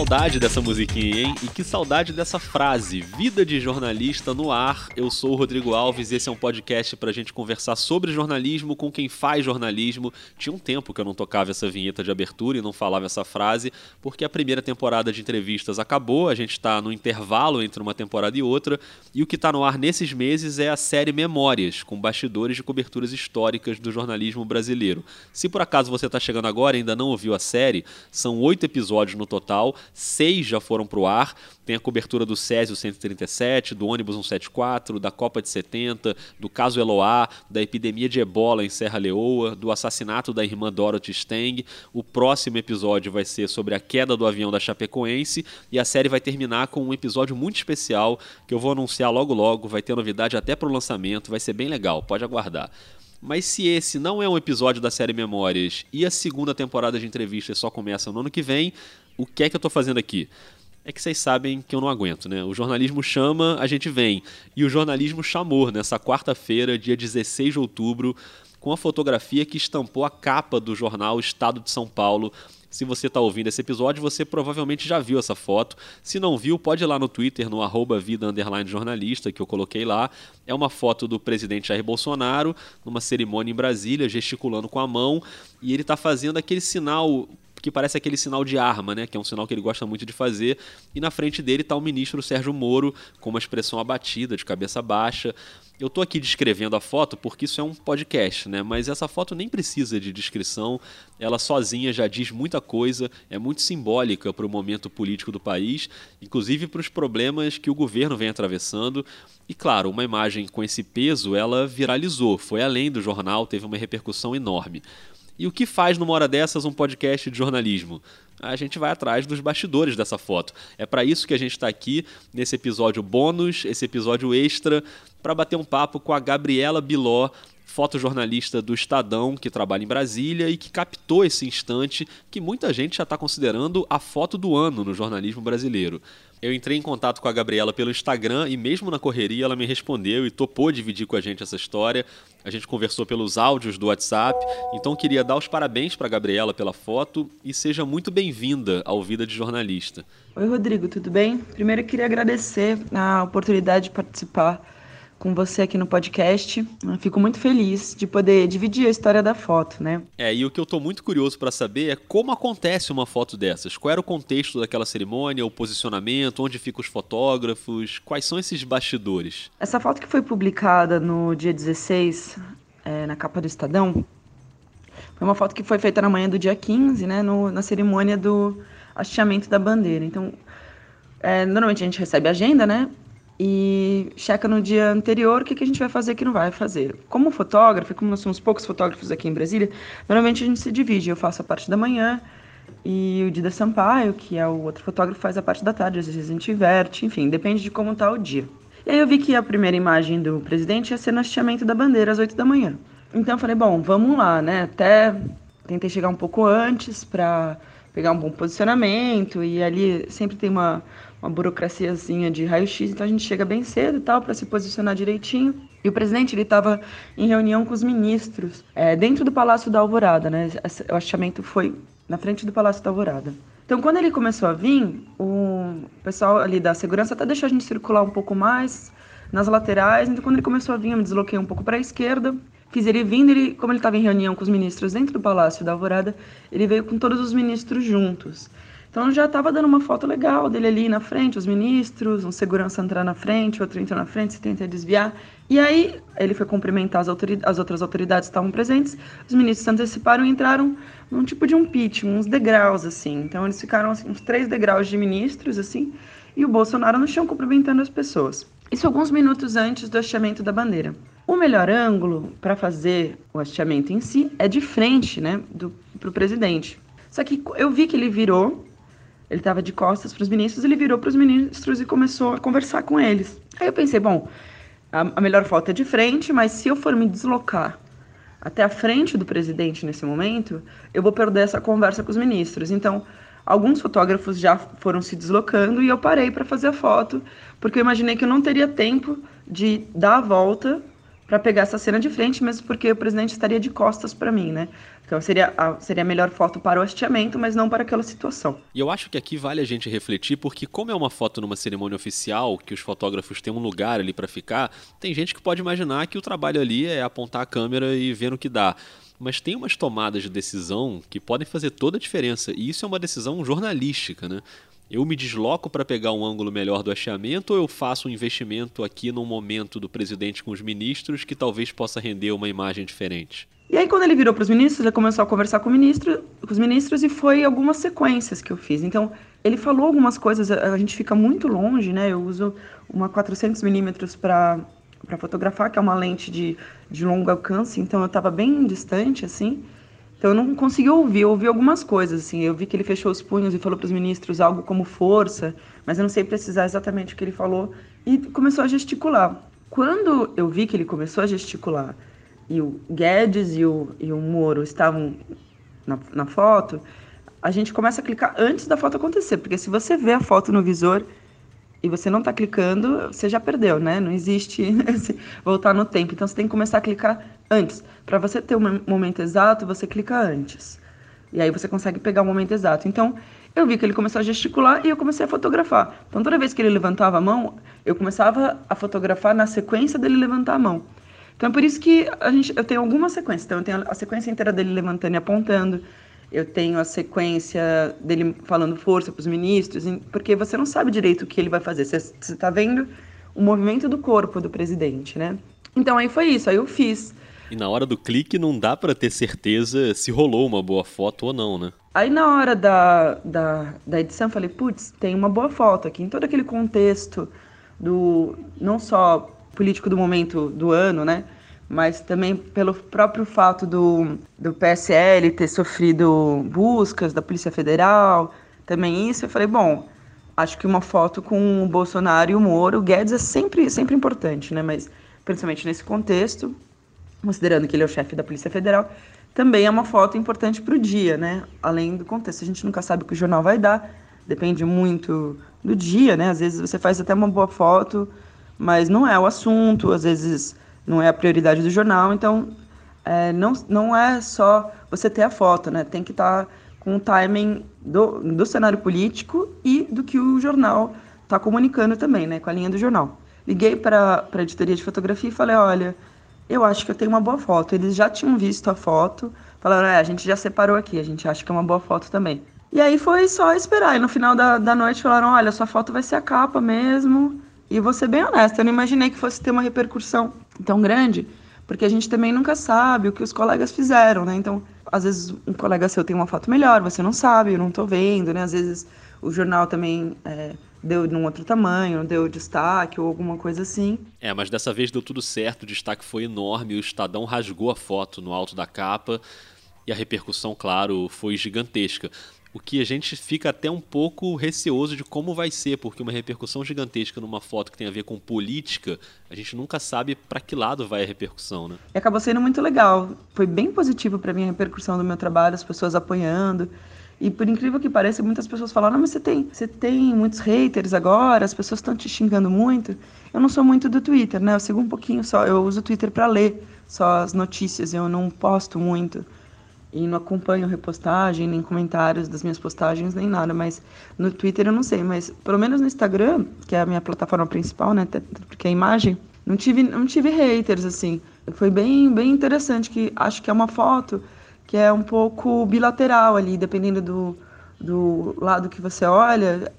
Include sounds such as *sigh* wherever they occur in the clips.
saudade dessa musiquinha, hein? E que saudade dessa frase. Vida de jornalista no ar. Eu sou o Rodrigo Alves e esse é um podcast pra gente conversar sobre jornalismo com quem faz jornalismo. Tinha um tempo que eu não tocava essa vinheta de abertura e não falava essa frase, porque a primeira temporada de entrevistas acabou, a gente tá no intervalo entre uma temporada e outra, e o que tá no ar nesses meses é a série Memórias, com bastidores de coberturas históricas do jornalismo brasileiro. Se por acaso você tá chegando agora e ainda não ouviu a série, são oito episódios no total, seis já foram para o ar. Tem a cobertura do Césio 137, do ônibus 174, da Copa de 70, do caso Eloá, da epidemia de ebola em Serra Leoa, do assassinato da irmã Dorothy Steng. O próximo episódio vai ser sobre a queda do avião da Chapecoense e a série vai terminar com um episódio muito especial que eu vou anunciar logo logo. Vai ter novidade até para o lançamento, vai ser bem legal, pode aguardar. Mas se esse não é um episódio da série Memórias e a segunda temporada de entrevistas só começa no ano que vem, o que é que eu estou fazendo aqui? É que vocês sabem que eu não aguento, né? O jornalismo chama, a gente vem. E o jornalismo chamou nessa quarta-feira, dia 16 de outubro, com a fotografia que estampou a capa do jornal Estado de São Paulo se você está ouvindo esse episódio, você provavelmente já viu essa foto. Se não viu, pode ir lá no Twitter, no arroba vida jornalista, que eu coloquei lá. É uma foto do presidente Jair Bolsonaro, numa cerimônia em Brasília, gesticulando com a mão, e ele está fazendo aquele sinal que parece aquele sinal de arma, né? Que é um sinal que ele gosta muito de fazer. E na frente dele está o ministro Sérgio Moro, com uma expressão abatida, de cabeça baixa. Eu estou aqui descrevendo a foto porque isso é um podcast, né? Mas essa foto nem precisa de descrição, ela sozinha já diz muita coisa, é muito simbólica para o momento político do país, inclusive para os problemas que o governo vem atravessando. E claro, uma imagem com esse peso, ela viralizou, foi além do jornal, teve uma repercussão enorme. E o que faz numa hora dessas um podcast de jornalismo? A gente vai atrás dos bastidores dessa foto. É para isso que a gente está aqui nesse episódio bônus, esse episódio extra, para bater um papo com a Gabriela Biló, fotojornalista do Estadão, que trabalha em Brasília e que captou esse instante que muita gente já está considerando a foto do ano no jornalismo brasileiro. Eu entrei em contato com a Gabriela pelo Instagram e mesmo na correria ela me respondeu e topou dividir com a gente essa história. A gente conversou pelos áudios do WhatsApp, então queria dar os parabéns para a Gabriela pela foto e seja muito bem-vinda ao Vida de Jornalista. Oi, Rodrigo, tudo bem? Primeiro queria agradecer a oportunidade de participar com você aqui no podcast. Eu fico muito feliz de poder dividir a história da foto, né? É, e o que eu estou muito curioso para saber é como acontece uma foto dessas. Qual era o contexto daquela cerimônia, o posicionamento, onde ficam os fotógrafos, quais são esses bastidores? Essa foto que foi publicada no dia 16, é, na capa do Estadão, foi uma foto que foi feita na manhã do dia 15, né, no, na cerimônia do hasteamento da bandeira. Então, é, normalmente a gente recebe a agenda, né? E checa no dia anterior o que, que a gente vai fazer e o que não vai fazer. Como fotógrafo, como nós somos poucos fotógrafos aqui em Brasília, normalmente a gente se divide. Eu faço a parte da manhã e o Dida Sampaio, que é o outro fotógrafo, faz a parte da tarde. Às vezes a gente inverte, enfim, depende de como está o dia. E aí eu vi que a primeira imagem do presidente ia ser no hasteamento da bandeira às 8 da manhã. Então eu falei, bom, vamos lá, né? Até tentei chegar um pouco antes para pegar um bom posicionamento e ali sempre tem uma uma burocraciazinha de raio-x, então a gente chega bem cedo e tal para se posicionar direitinho. E o presidente ele estava em reunião com os ministros é, dentro do Palácio da Alvorada, né? O achamento foi na frente do Palácio da Alvorada. Então, quando ele começou a vir, o pessoal ali da segurança até deixou a gente circular um pouco mais nas laterais. Então, quando ele começou a vir, eu me desloquei um pouco para a esquerda. Fiz ele vindo, ele, como ele estava em reunião com os ministros dentro do Palácio da Alvorada, ele veio com todos os ministros juntos. Então já estava dando uma foto legal dele ali na frente, os ministros, um segurança entrar na frente, outro entrou na frente, se tenta desviar. E aí ele foi cumprimentar as, as outras autoridades que estavam presentes, os ministros anteciparam e entraram num tipo de um pitch, uns degraus assim. Então eles ficaram assim, uns três degraus de ministros assim, e o Bolsonaro no chão cumprimentando as pessoas. Isso alguns minutos antes do hasteamento da bandeira. O melhor ângulo para fazer o hasteamento em si é de frente, né, para o presidente. Só que eu vi que ele virou ele estava de costas para os ministros, ele virou para os ministros e começou a conversar com eles. Aí eu pensei, bom, a, a melhor foto é de frente, mas se eu for me deslocar até a frente do presidente nesse momento, eu vou perder essa conversa com os ministros. Então, alguns fotógrafos já foram se deslocando e eu parei para fazer a foto, porque eu imaginei que eu não teria tempo de dar a volta para pegar essa cena de frente, mesmo porque o presidente estaria de costas para mim, né? Então seria a, seria a melhor foto para o hasteamento, mas não para aquela situação. E eu acho que aqui vale a gente refletir, porque como é uma foto numa cerimônia oficial, que os fotógrafos têm um lugar ali para ficar, tem gente que pode imaginar que o trabalho ali é apontar a câmera e ver no que dá mas tem umas tomadas de decisão que podem fazer toda a diferença. E isso é uma decisão jornalística, né? Eu me desloco para pegar um ângulo melhor do hasteamento ou eu faço um investimento aqui num momento do presidente com os ministros que talvez possa render uma imagem diferente? E aí, quando ele virou para os ministros, ele começou a conversar com, ministro, com os ministros e foi algumas sequências que eu fiz. Então, ele falou algumas coisas, a gente fica muito longe, né? Eu uso uma 400mm para fotografar, que é uma lente de, de longo alcance, então eu estava bem distante, assim. Então eu não consegui ouvir, eu ouvi algumas coisas, assim, eu vi que ele fechou os punhos e falou para os ministros algo como força, mas eu não sei precisar exatamente o que ele falou, e começou a gesticular. Quando eu vi que ele começou a gesticular e o Guedes e o, e o Moro estavam na, na foto, a gente começa a clicar antes da foto acontecer, porque se você vê a foto no visor, e você não está clicando, você já perdeu, né? Não existe *laughs* voltar no tempo. Então você tem que começar a clicar antes. Para você ter o um momento exato, você clica antes. E aí você consegue pegar o momento exato. Então eu vi que ele começou a gesticular e eu comecei a fotografar. Então toda vez que ele levantava a mão, eu começava a fotografar na sequência dele levantar a mão. Então é por isso que a gente, eu tenho algumas sequências. Então eu tenho a sequência inteira dele levantando e apontando eu tenho a sequência dele falando força para os ministros, porque você não sabe direito o que ele vai fazer. Você está vendo o movimento do corpo do presidente, né? Então aí foi isso, aí eu fiz. E na hora do clique não dá para ter certeza se rolou uma boa foto ou não, né? Aí na hora da, da, da edição falei, putz, tem uma boa foto aqui. Em todo aquele contexto do não só político do momento do ano, né? mas também pelo próprio fato do, do PSL ter sofrido buscas da Polícia Federal, também isso, eu falei, bom, acho que uma foto com o Bolsonaro e o Moro, o Guedes é sempre, sempre importante, né? Mas principalmente nesse contexto, considerando que ele é o chefe da Polícia Federal, também é uma foto importante para o dia, né? Além do contexto, a gente nunca sabe o que o jornal vai dar, depende muito do dia, né? Às vezes você faz até uma boa foto, mas não é o assunto, às vezes não é a prioridade do jornal, então é, não, não é só você ter a foto, né? Tem que estar tá com o timing do, do cenário político e do que o jornal está comunicando também, né? Com a linha do jornal. Liguei para a editoria de fotografia e falei, olha, eu acho que eu tenho uma boa foto. Eles já tinham visto a foto, falaram, é, a gente já separou aqui, a gente acha que é uma boa foto também. E aí foi só esperar. E no final da, da noite falaram, olha, sua foto vai ser a capa mesmo. E vou ser bem honesta, eu não imaginei que fosse ter uma repercussão tão grande, porque a gente também nunca sabe o que os colegas fizeram, né? Então, às vezes um colega seu tem uma foto melhor, você não sabe, eu não estou vendo, né? Às vezes o jornal também é, deu num outro tamanho, deu destaque ou alguma coisa assim. É, mas dessa vez deu tudo certo, o destaque foi enorme, o Estadão rasgou a foto no alto da capa e a repercussão, claro, foi gigantesca o que a gente fica até um pouco receoso de como vai ser, porque uma repercussão gigantesca numa foto que tem a ver com política, a gente nunca sabe para que lado vai a repercussão, né? E acabou sendo muito legal. Foi bem positivo para mim a repercussão do meu trabalho, as pessoas apoiando. E por incrível que pareça, muitas pessoas falaram: "Não, mas você tem, você tem muitos haters agora, as pessoas estão te xingando muito". Eu não sou muito do Twitter, né? Eu sigo um pouquinho só, eu uso o Twitter para ler só as notícias, eu não posto muito e não acompanho repostagem, nem comentários das minhas postagens, nem nada, mas no Twitter eu não sei, mas pelo menos no Instagram, que é a minha plataforma principal, né, porque é a imagem, não tive, não tive haters, assim. Foi bem, bem interessante, que acho que é uma foto que é um pouco bilateral ali, dependendo do, do lado que você olha,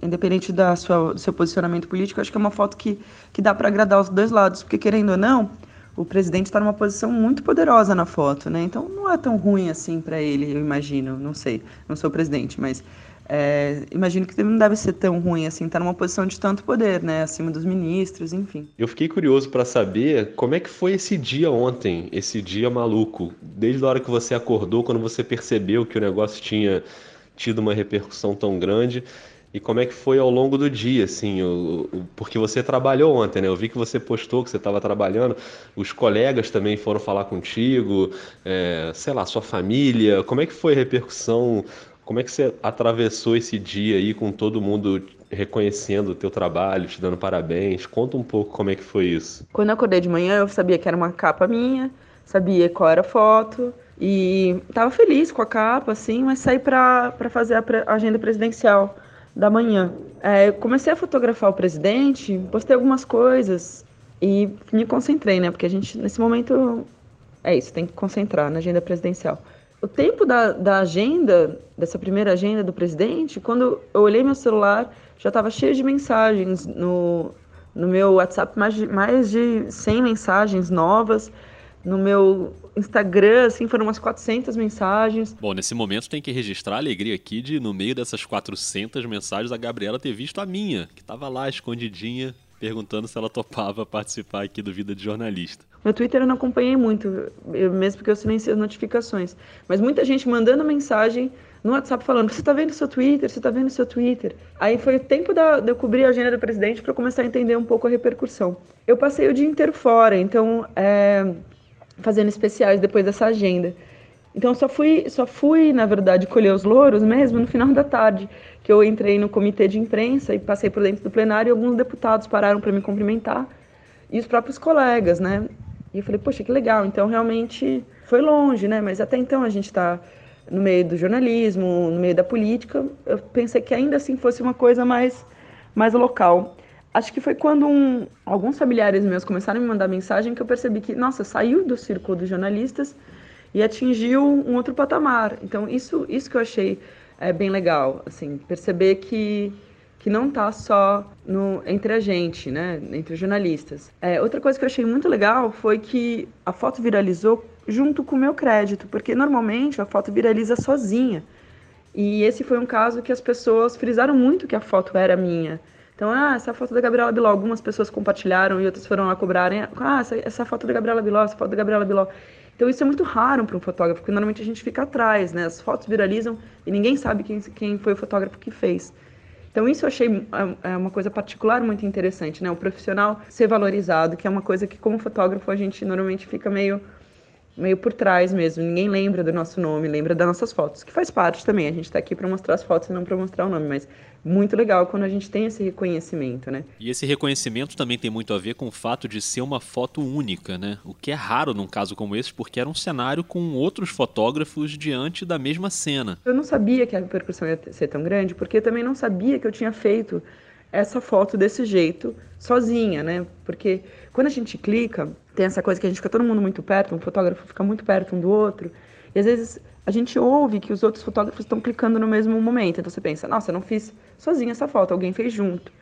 independente da sua, do seu posicionamento político, acho que é uma foto que, que dá para agradar os dois lados, porque querendo ou não, o presidente está numa posição muito poderosa na foto, né? Então não é tão ruim assim para ele, eu imagino. Não sei, não sou presidente, mas é, imagino que não deve ser tão ruim assim, estar tá numa posição de tanto poder, né? Acima dos ministros, enfim. Eu fiquei curioso para saber como é que foi esse dia ontem, esse dia maluco. Desde a hora que você acordou, quando você percebeu que o negócio tinha tido uma repercussão tão grande e como é que foi ao longo do dia, assim, o, o, porque você trabalhou ontem, né? Eu vi que você postou que você estava trabalhando, os colegas também foram falar contigo, é, sei lá, sua família, como é que foi a repercussão? Como é que você atravessou esse dia aí com todo mundo reconhecendo o teu trabalho, te dando parabéns. Conta um pouco como é que foi isso. Quando eu acordei de manhã, eu sabia que era uma capa minha, sabia qual era a foto e estava feliz com a capa, assim, mas saí para fazer a, pre agenda presidencial da manhã. É, comecei a fotografar o presidente, postei algumas coisas e me concentrei, né? Porque a gente, nesse momento, é isso, tem que concentrar na agenda presidencial. O tempo da, da agenda, dessa primeira agenda do presidente, quando eu olhei meu celular, já estava cheio de mensagens no, no meu WhatsApp, mais de, mais de 100 mensagens novas. No meu Instagram, assim, foram umas 400 mensagens. Bom, nesse momento tem que registrar a alegria aqui de, no meio dessas 400 mensagens, a Gabriela ter visto a minha, que estava lá escondidinha, perguntando se ela topava participar aqui do Vida de Jornalista. Meu Twitter eu não acompanhei muito, mesmo porque eu silenciei as notificações. Mas muita gente mandando mensagem no WhatsApp falando: Você está vendo seu Twitter? Você está vendo seu Twitter? Aí foi o tempo da, de eu cobrir a agenda do presidente para começar a entender um pouco a repercussão. Eu passei o dia inteiro fora, então, é, fazendo especiais depois dessa agenda. Então só fui, só fui, na verdade, colher os louros mesmo no final da tarde, que eu entrei no comitê de imprensa e passei por dentro do plenário e alguns deputados pararam para me cumprimentar e os próprios colegas, né? E eu falei, poxa, que legal. Então realmente foi longe, né? Mas até então a gente está no meio do jornalismo, no meio da política. Eu pensei que ainda assim fosse uma coisa mais, mais local. Acho que foi quando um, alguns familiares meus começaram a me mandar mensagem que eu percebi que, nossa, saiu do círculo dos jornalistas e atingiu um outro patamar. Então, isso, isso que eu achei é, bem legal, assim, perceber que, que não está só no, entre a gente, né, entre os jornalistas. É, outra coisa que eu achei muito legal foi que a foto viralizou junto com o meu crédito, porque normalmente a foto viraliza sozinha. E esse foi um caso que as pessoas frisaram muito que a foto era minha. Então, ah, essa foto da Gabriela Biló, algumas pessoas compartilharam e outras foram lá cobrarem. Ah, essa, essa foto da Gabriela Biló, essa foto da Gabriela Biló. Então isso é muito raro para um fotógrafo, porque normalmente a gente fica atrás, né? As fotos viralizam e ninguém sabe quem, quem foi o fotógrafo que fez. Então isso eu achei é, é uma coisa particular muito interessante, né? O profissional ser valorizado, que é uma coisa que como fotógrafo a gente normalmente fica meio meio por trás mesmo. Ninguém lembra do nosso nome, lembra das nossas fotos, que faz parte também. A gente está aqui para mostrar as fotos e não para mostrar o nome, mas muito legal quando a gente tem esse reconhecimento, né? E esse reconhecimento também tem muito a ver com o fato de ser uma foto única, né? O que é raro num caso como esse, porque era um cenário com outros fotógrafos diante da mesma cena. Eu não sabia que a repercussão ia ser tão grande, porque eu também não sabia que eu tinha feito essa foto desse jeito sozinha, né? Porque quando a gente clica, tem essa coisa que a gente fica todo mundo muito perto, um fotógrafo fica muito perto um do outro, e às vezes a gente ouve que os outros fotógrafos estão clicando no mesmo momento. Então você pensa, nossa, eu não fiz sozinha essa foto, alguém fez junto.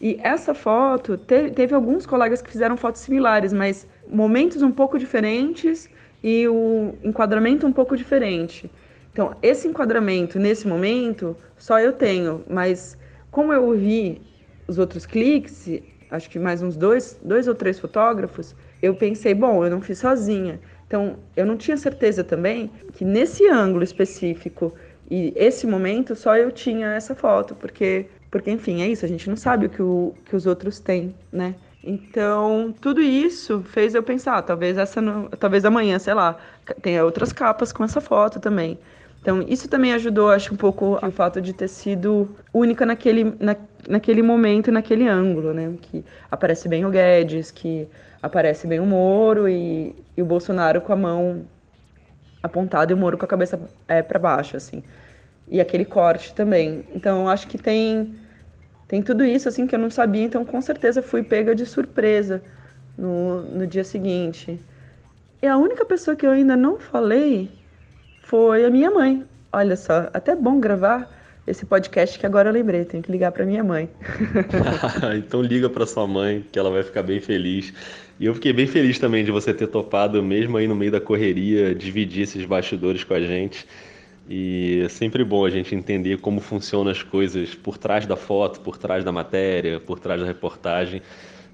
E essa foto, teve, teve alguns colegas que fizeram fotos similares, mas momentos um pouco diferentes e o enquadramento um pouco diferente. Então, esse enquadramento nesse momento só eu tenho, mas como eu ouvi os outros cliques, acho que mais uns dois, dois ou três fotógrafos, eu pensei, bom, eu não fiz sozinha. Então, eu não tinha certeza também que nesse ângulo específico e esse momento só eu tinha essa foto, porque, porque enfim, é isso, a gente não sabe o que, o, que os outros têm, né? Então, tudo isso fez eu pensar, talvez essa no, talvez amanhã, sei lá, tenha outras capas com essa foto também. Então, isso também ajudou, acho, um pouco o fato de ter sido única naquele, na, naquele momento, naquele ângulo, né? Que aparece bem o Guedes, que aparece bem o Moro e, e o Bolsonaro com a mão apontada e o Moro com a cabeça é, para baixo, assim. E aquele corte também. Então, acho que tem tem tudo isso, assim, que eu não sabia. Então, com certeza, fui pega de surpresa no, no dia seguinte. E a única pessoa que eu ainda não falei foi a minha mãe. Olha só, até bom gravar esse podcast que agora eu lembrei, tenho que ligar para minha mãe. *laughs* *laughs* então liga para sua mãe, que ela vai ficar bem feliz. E eu fiquei bem feliz também de você ter topado, mesmo aí no meio da correria, dividir esses bastidores com a gente. E é sempre bom a gente entender como funcionam as coisas por trás da foto, por trás da matéria, por trás da reportagem.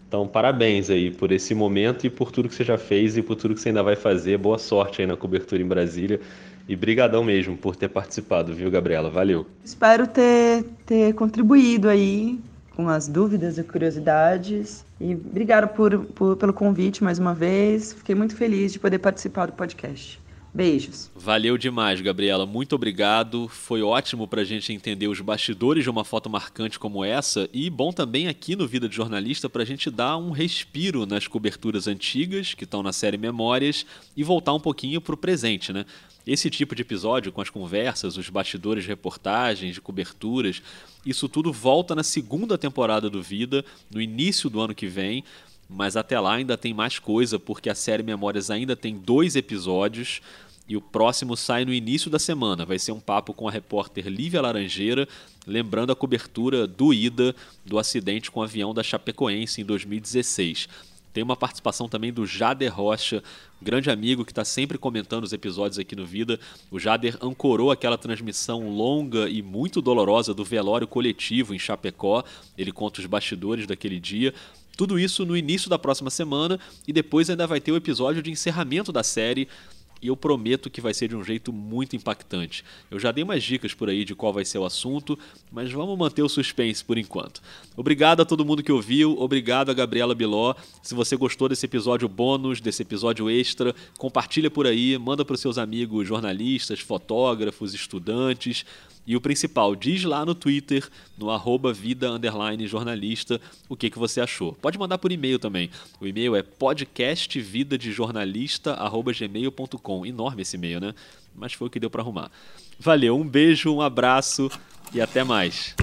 Então, parabéns aí por esse momento e por tudo que você já fez e por tudo que você ainda vai fazer. Boa sorte aí na cobertura em Brasília. E brigadão mesmo por ter participado, viu, Gabriela? Valeu. Espero ter, ter contribuído aí com as dúvidas e curiosidades. E obrigado por, por, pelo convite mais uma vez. Fiquei muito feliz de poder participar do podcast. Beijos. Valeu demais, Gabriela. Muito obrigado. Foi ótimo para a gente entender os bastidores de uma foto marcante como essa e bom também aqui no Vida de Jornalista para a gente dar um respiro nas coberturas antigas que estão na série Memórias e voltar um pouquinho para o presente, né? Esse tipo de episódio, com as conversas, os bastidores reportagens, coberturas, isso tudo volta na segunda temporada do Vida, no início do ano que vem. Mas até lá ainda tem mais coisa, porque a série Memórias ainda tem dois episódios e o próximo sai no início da semana. Vai ser um papo com a repórter Lívia Laranjeira, lembrando a cobertura doída do acidente com o avião da Chapecoense em 2016. Tem uma participação também do Jader Rocha, grande amigo que está sempre comentando os episódios aqui no Vida. O Jader ancorou aquela transmissão longa e muito dolorosa do velório coletivo em Chapecó. Ele conta os bastidores daquele dia. Tudo isso no início da próxima semana e depois ainda vai ter o episódio de encerramento da série e eu prometo que vai ser de um jeito muito impactante. Eu já dei umas dicas por aí de qual vai ser o assunto, mas vamos manter o suspense por enquanto. Obrigado a todo mundo que ouviu, obrigado a Gabriela Biló. Se você gostou desse episódio bônus, desse episódio extra, compartilha por aí, manda para os seus amigos jornalistas, fotógrafos, estudantes. E o principal, diz lá no Twitter, no arroba vida jornalista, o que, que você achou. Pode mandar por e-mail também. O e-mail é podcastvidadejornalista.gmail.com. Enorme esse e-mail, né? Mas foi o que deu para arrumar. Valeu, um beijo, um abraço e até mais.